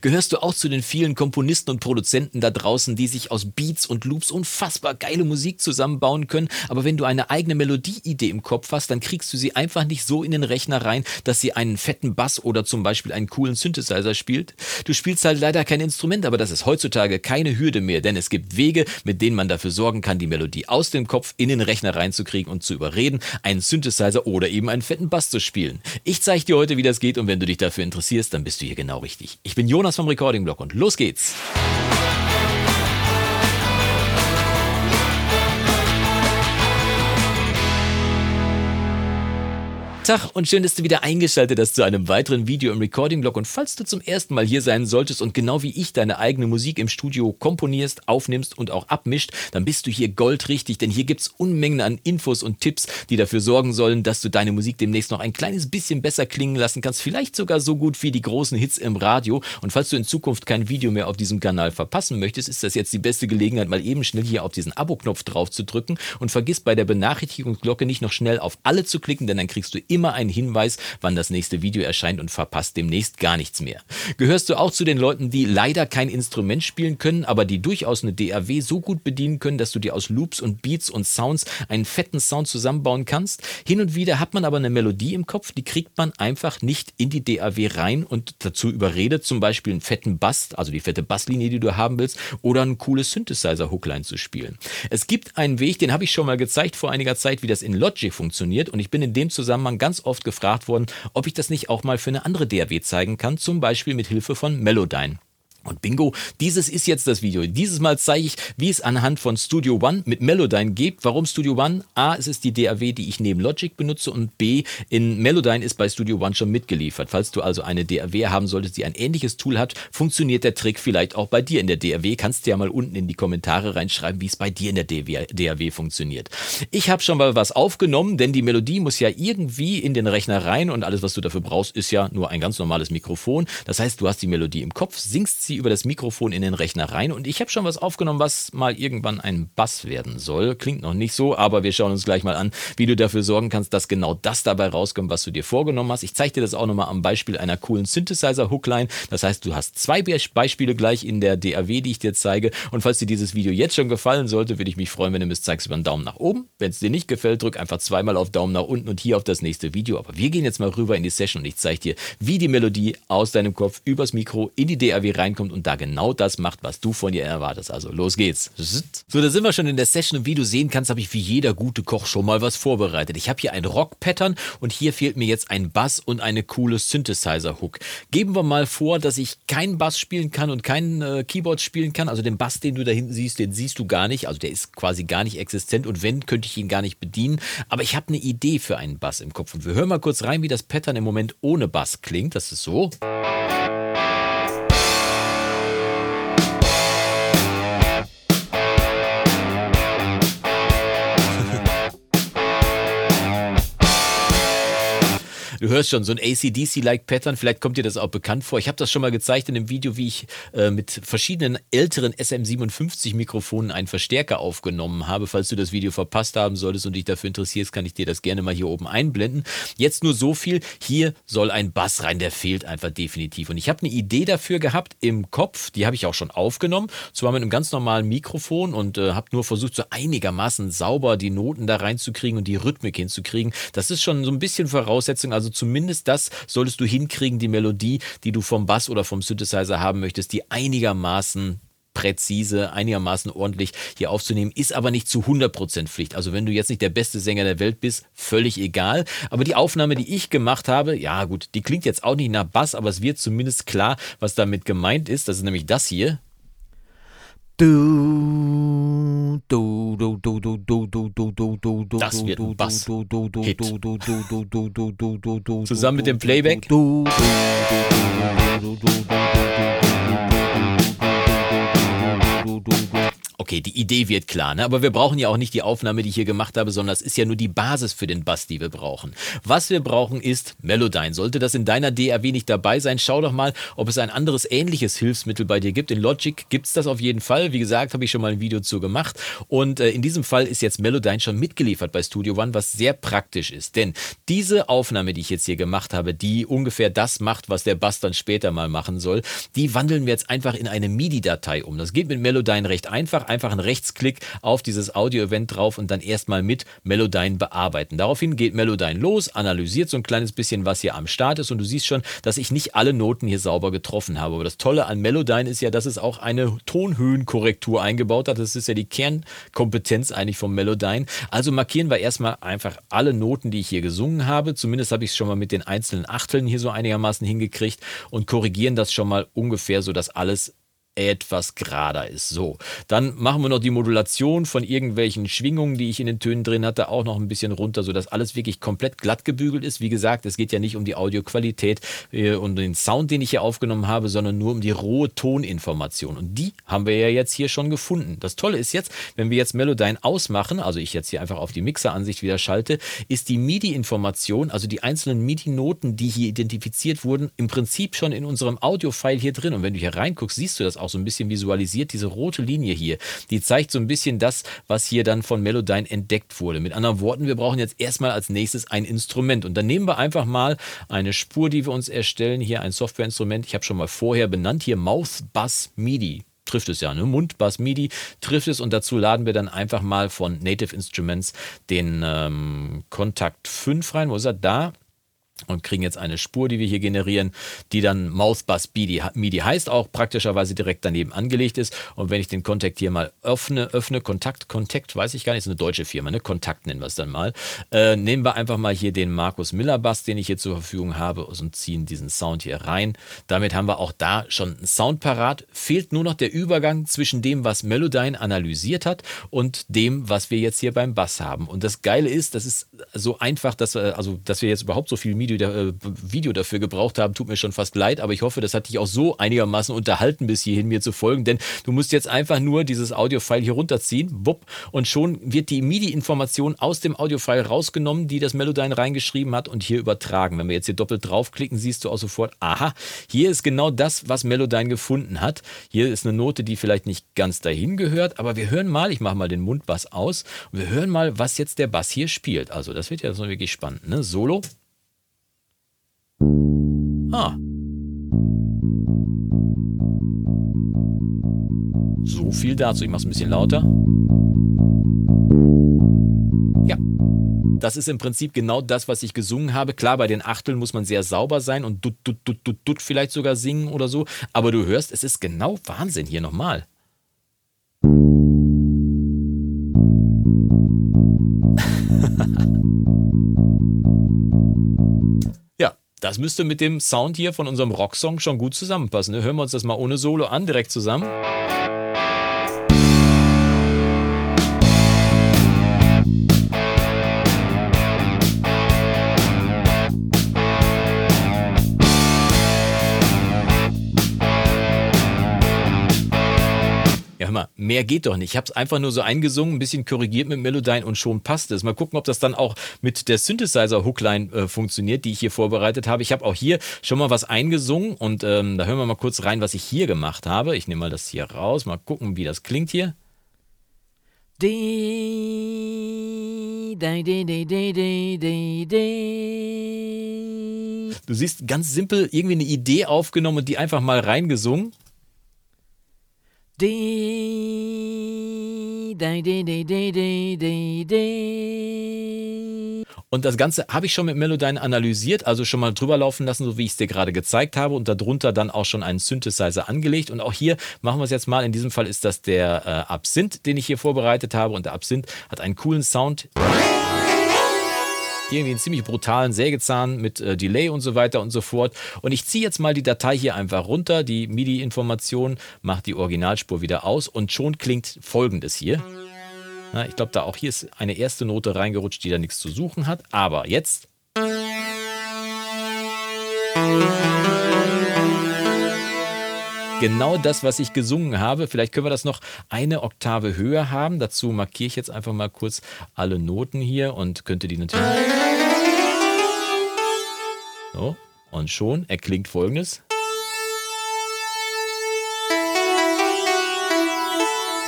Gehörst du auch zu den vielen Komponisten und Produzenten da draußen, die sich aus Beats und Loops unfassbar geile Musik zusammenbauen können, aber wenn du eine eigene Melodieidee im Kopf hast, dann kriegst du sie einfach nicht so in den Rechner rein, dass sie einen fetten Bass oder zum Beispiel einen coolen Synthesizer spielt? Du spielst halt leider kein Instrument, aber das ist heutzutage keine Hürde mehr, denn es gibt Wege, mit denen man dafür sorgen kann, die Melodie aus dem Kopf in den Rechner reinzukriegen und zu überreden, einen Synthesizer oder eben einen fetten Bass zu spielen. Ich zeige dir heute, wie das geht und wenn du dich dafür interessierst, dann bist du hier genau richtig. Ich bin Jonas Jonas vom Recording Blog und los geht's. Tag und schön, dass du wieder eingeschaltet hast zu einem weiteren Video im Recording-Blog. Und falls du zum ersten Mal hier sein solltest und genau wie ich deine eigene Musik im Studio komponierst, aufnimmst und auch abmischt, dann bist du hier goldrichtig, denn hier gibt's Unmengen an Infos und Tipps, die dafür sorgen sollen, dass du deine Musik demnächst noch ein kleines bisschen besser klingen lassen kannst. Vielleicht sogar so gut wie die großen Hits im Radio. Und falls du in Zukunft kein Video mehr auf diesem Kanal verpassen möchtest, ist das jetzt die beste Gelegenheit, mal eben schnell hier auf diesen Abo-Knopf drauf zu drücken und vergiss bei der Benachrichtigungsglocke nicht noch schnell auf alle zu klicken, denn dann kriegst du immer immer einen Hinweis, wann das nächste Video erscheint und verpasst demnächst gar nichts mehr. Gehörst du auch zu den Leuten, die leider kein Instrument spielen können, aber die durchaus eine DAW so gut bedienen können, dass du dir aus Loops und Beats und Sounds einen fetten Sound zusammenbauen kannst? Hin und wieder hat man aber eine Melodie im Kopf, die kriegt man einfach nicht in die DAW rein und dazu überredet, zum Beispiel einen fetten Bass, also die fette Basslinie, die du haben willst, oder ein cooles Synthesizer-Hookline zu spielen. Es gibt einen Weg, den habe ich schon mal gezeigt vor einiger Zeit, wie das in Logic funktioniert und ich bin in dem Zusammenhang ganz oft gefragt worden, ob ich das nicht auch mal für eine andere DAW zeigen kann, zum Beispiel mit Hilfe von Melodyne. Und bingo, dieses ist jetzt das Video. Dieses Mal zeige ich, wie es anhand von Studio One mit Melodyne geht. Warum Studio One? A, es ist die DAW, die ich neben Logic benutze und B, in Melodyne ist bei Studio One schon mitgeliefert. Falls du also eine DAW haben solltest, die ein ähnliches Tool hat, funktioniert der Trick vielleicht auch bei dir in der DAW. Kannst du ja mal unten in die Kommentare reinschreiben, wie es bei dir in der DAW funktioniert. Ich habe schon mal was aufgenommen, denn die Melodie muss ja irgendwie in den Rechner rein und alles, was du dafür brauchst, ist ja nur ein ganz normales Mikrofon. Das heißt, du hast die Melodie im Kopf, singst sie über das Mikrofon in den Rechner rein und ich habe schon was aufgenommen, was mal irgendwann ein Bass werden soll. Klingt noch nicht so, aber wir schauen uns gleich mal an, wie du dafür sorgen kannst, dass genau das dabei rauskommt, was du dir vorgenommen hast. Ich zeige dir das auch nochmal am Beispiel einer coolen Synthesizer-Hookline. Das heißt, du hast zwei Beispiele gleich in der DAW, die ich dir zeige. Und falls dir dieses Video jetzt schon gefallen sollte, würde ich mich freuen, wenn du mir zeigst über einen Daumen nach oben. Wenn es dir nicht gefällt, drück einfach zweimal auf Daumen nach unten und hier auf das nächste Video. Aber wir gehen jetzt mal rüber in die Session und ich zeige dir, wie die Melodie aus deinem Kopf übers Mikro in die DAW reinkommt und da genau das macht, was du von ihr erwartest. Also los geht's. So, da sind wir schon in der Session und wie du sehen kannst, habe ich wie jeder gute Koch schon mal was vorbereitet. Ich habe hier ein Rock-Pattern und hier fehlt mir jetzt ein Bass und eine coole Synthesizer-Hook. Geben wir mal vor, dass ich keinen Bass spielen kann und kein äh, Keyboard spielen kann. Also den Bass, den du da hinten siehst, den siehst du gar nicht. Also der ist quasi gar nicht existent und wenn, könnte ich ihn gar nicht bedienen. Aber ich habe eine Idee für einen Bass im Kopf und wir hören mal kurz rein, wie das Pattern im Moment ohne Bass klingt. Das ist so. Hörst schon, so ein ACDC-like Pattern, vielleicht kommt dir das auch bekannt vor. Ich habe das schon mal gezeigt in einem Video, wie ich äh, mit verschiedenen älteren SM57-Mikrofonen einen Verstärker aufgenommen habe. Falls du das Video verpasst haben solltest und dich dafür interessierst, kann ich dir das gerne mal hier oben einblenden. Jetzt nur so viel, hier soll ein Bass rein, der fehlt einfach definitiv. Und ich habe eine Idee dafür gehabt im Kopf, die habe ich auch schon aufgenommen, zwar mit einem ganz normalen Mikrofon und äh, habe nur versucht, so einigermaßen sauber die Noten da reinzukriegen und die Rhythmik hinzukriegen. Das ist schon so ein bisschen Voraussetzung, also zumindest das solltest du hinkriegen, die Melodie, die du vom Bass oder vom Synthesizer haben möchtest, die einigermaßen präzise, einigermaßen ordentlich hier aufzunehmen, ist aber nicht zu 100% Pflicht. Also wenn du jetzt nicht der beste Sänger der Welt bist, völlig egal. Aber die Aufnahme, die ich gemacht habe, ja gut, die klingt jetzt auch nicht nach Bass, aber es wird zumindest klar, was damit gemeint ist. Das ist nämlich das hier. Du, du, du, du, du, du, du, du, du, du, du, das wird ein Bass. Hit. Zusammen mit dem Playback. Okay, Okay, die Idee wird klar, ne? aber wir brauchen ja auch nicht die Aufnahme, die ich hier gemacht habe, sondern es ist ja nur die Basis für den Bass, die wir brauchen. Was wir brauchen ist Melodyne. Sollte das in deiner DAW nicht dabei sein, schau doch mal, ob es ein anderes ähnliches Hilfsmittel bei dir gibt. In Logic gibt es das auf jeden Fall. Wie gesagt, habe ich schon mal ein Video zu gemacht. Und äh, in diesem Fall ist jetzt Melodyne schon mitgeliefert bei Studio One, was sehr praktisch ist. Denn diese Aufnahme, die ich jetzt hier gemacht habe, die ungefähr das macht, was der Bass dann später mal machen soll, die wandeln wir jetzt einfach in eine MIDI-Datei um. Das geht mit Melodyne recht einfach. Einfach einen Rechtsklick auf dieses Audio-Event drauf und dann erstmal mit Melodyne bearbeiten. Daraufhin geht Melodyne los, analysiert so ein kleines bisschen, was hier am Start ist und du siehst schon, dass ich nicht alle Noten hier sauber getroffen habe. Aber das Tolle an Melodyne ist ja, dass es auch eine Tonhöhenkorrektur eingebaut hat. Das ist ja die Kernkompetenz eigentlich vom Melodyne. Also markieren wir erstmal einfach alle Noten, die ich hier gesungen habe. Zumindest habe ich es schon mal mit den einzelnen Achteln hier so einigermaßen hingekriegt und korrigieren das schon mal ungefähr, so dass alles etwas gerader ist. So, dann machen wir noch die Modulation von irgendwelchen Schwingungen, die ich in den Tönen drin hatte, auch noch ein bisschen runter, sodass alles wirklich komplett glatt gebügelt ist. Wie gesagt, es geht ja nicht um die Audioqualität äh, und den Sound, den ich hier aufgenommen habe, sondern nur um die rohe Toninformation. Und die haben wir ja jetzt hier schon gefunden. Das Tolle ist jetzt, wenn wir jetzt Melodyne ausmachen, also ich jetzt hier einfach auf die Mixeransicht wieder schalte, ist die MIDI-Information, also die einzelnen MIDI-Noten, die hier identifiziert wurden, im Prinzip schon in unserem Audio-File hier drin. Und wenn du hier reinguckst, siehst du das auch auch so ein bisschen visualisiert. Diese rote Linie hier, die zeigt so ein bisschen das, was hier dann von Melodyne entdeckt wurde. Mit anderen Worten, wir brauchen jetzt erstmal als nächstes ein Instrument. Und dann nehmen wir einfach mal eine Spur, die wir uns erstellen. Hier ein Softwareinstrument. Ich habe schon mal vorher benannt. Hier Mouth Bass MIDI trifft es ja, ne? Mundbass MIDI trifft es und dazu laden wir dann einfach mal von Native Instruments den ähm, Kontakt 5 rein. Wo ist er? Da und kriegen jetzt eine Spur, die wir hier generieren, die dann Mouthbus MIDI heißt, auch praktischerweise direkt daneben angelegt ist. Und wenn ich den Kontakt hier mal öffne, öffne, Kontakt, Kontakt, weiß ich gar nicht, ist eine deutsche Firma, ne? Kontakt nennen wir es dann mal. Äh, nehmen wir einfach mal hier den Markus Miller Bass, den ich hier zur Verfügung habe und ziehen diesen Sound hier rein. Damit haben wir auch da schon einen Sound parat. Fehlt nur noch der Übergang zwischen dem, was Melodyne analysiert hat und dem, was wir jetzt hier beim Bass haben. Und das Geile ist, das ist so einfach, dass, wir, also, dass wir jetzt überhaupt so viel MIDI Video, äh, Video dafür gebraucht haben, tut mir schon fast leid, aber ich hoffe, das hat dich auch so einigermaßen unterhalten, bis hierhin mir zu folgen, denn du musst jetzt einfach nur dieses Audio-File hier runterziehen, wupp, und schon wird die MIDI-Information aus dem Audio-File rausgenommen, die das Melodyne reingeschrieben hat und hier übertragen. Wenn wir jetzt hier doppelt draufklicken, siehst du auch sofort, aha, hier ist genau das, was Melodyne gefunden hat. Hier ist eine Note, die vielleicht nicht ganz dahin gehört, aber wir hören mal, ich mache mal den Mundbass aus, und wir hören mal, was jetzt der Bass hier spielt. Also das wird ja so wirklich spannend, ne? Solo. Ah. So viel dazu. Ich mache es ein bisschen lauter. Ja. Das ist im Prinzip genau das, was ich gesungen habe. Klar, bei den Achteln muss man sehr sauber sein und dut, dut, dut, dut, dut vielleicht sogar singen oder so. Aber du hörst, es ist genau Wahnsinn hier nochmal. Das müsste mit dem Sound hier von unserem Rocksong schon gut zusammenpassen. Ne? Hören wir uns das mal ohne Solo an, direkt zusammen. Mehr geht doch nicht. Ich habe es einfach nur so eingesungen, ein bisschen korrigiert mit Melodyne und schon passt es. Mal gucken, ob das dann auch mit der Synthesizer-Hookline äh, funktioniert, die ich hier vorbereitet habe. Ich habe auch hier schon mal was eingesungen und ähm, da hören wir mal kurz rein, was ich hier gemacht habe. Ich nehme mal das hier raus, mal gucken, wie das klingt hier. Du siehst ganz simpel irgendwie eine Idee aufgenommen und die einfach mal reingesungen. Und das Ganze habe ich schon mit Melodyne analysiert, also schon mal drüber laufen lassen, so wie ich es dir gerade gezeigt habe und darunter dann auch schon einen Synthesizer angelegt. Und auch hier machen wir es jetzt mal. In diesem Fall ist das der äh, Absinth, den ich hier vorbereitet habe. Und der Absinth hat einen coolen Sound irgendwie einen ziemlich brutalen Sägezahn mit äh, Delay und so weiter und so fort. Und ich ziehe jetzt mal die Datei hier einfach runter, die MIDI-Information, mache die Originalspur wieder aus und schon klingt folgendes hier. Na, ich glaube, da auch hier ist eine erste Note reingerutscht, die da nichts zu suchen hat. Aber jetzt. genau das, was ich gesungen habe. Vielleicht können wir das noch eine Oktave höher haben. Dazu markiere ich jetzt einfach mal kurz alle Noten hier und könnte die natürlich. So, und schon erklingt folgendes.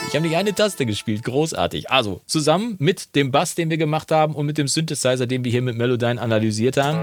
Ich habe nicht eine Taste gespielt, großartig. Also zusammen mit dem Bass, den wir gemacht haben und mit dem Synthesizer, den wir hier mit Melodyne analysiert haben.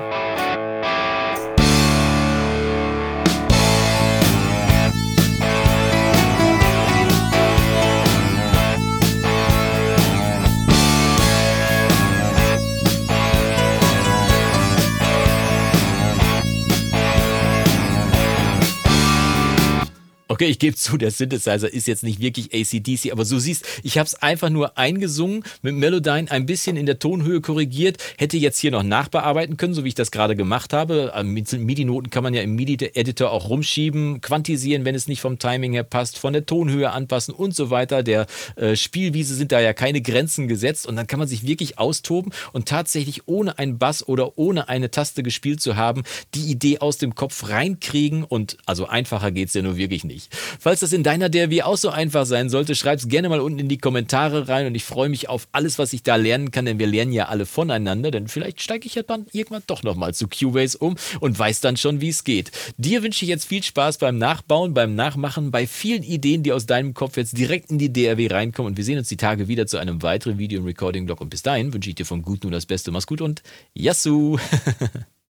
Okay, ich gebe zu, der Synthesizer ist jetzt nicht wirklich ACDC, aber so siehst, ich habe es einfach nur eingesungen, mit Melodyne ein bisschen in der Tonhöhe korrigiert, hätte jetzt hier noch nachbearbeiten können, so wie ich das gerade gemacht habe. Mit MIDI-Noten kann man ja im MIDI-Editor auch rumschieben, quantisieren, wenn es nicht vom Timing her passt, von der Tonhöhe anpassen und so weiter. Der äh, Spielwiese sind da ja keine Grenzen gesetzt und dann kann man sich wirklich austoben und tatsächlich ohne einen Bass oder ohne eine Taste gespielt zu haben, die Idee aus dem Kopf reinkriegen und also einfacher geht es ja nur wirklich nicht. Falls das in deiner DRW auch so einfach sein sollte, schreib es gerne mal unten in die Kommentare rein und ich freue mich auf alles, was ich da lernen kann, denn wir lernen ja alle voneinander, denn vielleicht steige ich ja dann irgendwann doch nochmal zu Cubase um und weiß dann schon, wie es geht. Dir wünsche ich jetzt viel Spaß beim Nachbauen, beim Nachmachen, bei vielen Ideen, die aus deinem Kopf jetzt direkt in die DRW reinkommen und wir sehen uns die Tage wieder zu einem weiteren Video im Recording-Blog und bis dahin wünsche ich dir vom Guten nur das Beste. Mach's gut und Yassou!